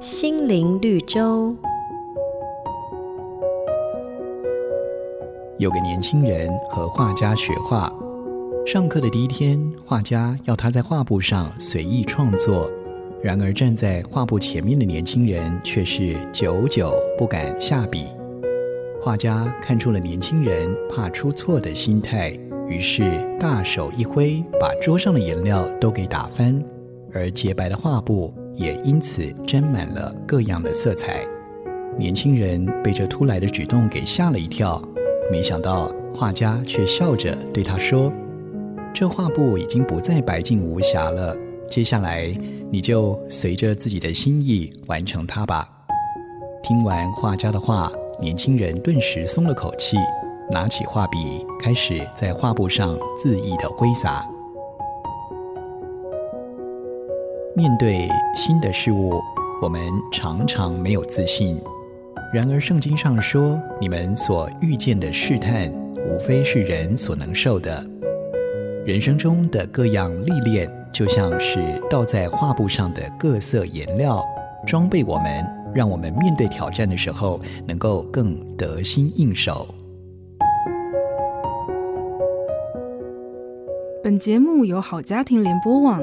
心灵绿洲。有个年轻人和画家学画，上课的第一天，画家要他在画布上随意创作。然而，站在画布前面的年轻人却是久久不敢下笔。画家看出了年轻人怕出错的心态，于是大手一挥，把桌上的颜料都给打翻，而洁白的画布也因此沾满了各样的色彩。年轻人被这突来的举动给吓了一跳，没想到画家却笑着对他说：“这画布已经不再白净无瑕了。”接下来，你就随着自己的心意完成它吧。听完画家的话，年轻人顿时松了口气，拿起画笔，开始在画布上恣意的挥洒。面对新的事物，我们常常没有自信。然而，圣经上说：“你们所遇见的试探，无非是人所能受的。”人生中的各样历练。就像是倒在画布上的各色颜料，装备我们，让我们面对挑战的时候能够更得心应手。本节目由好家庭联播网、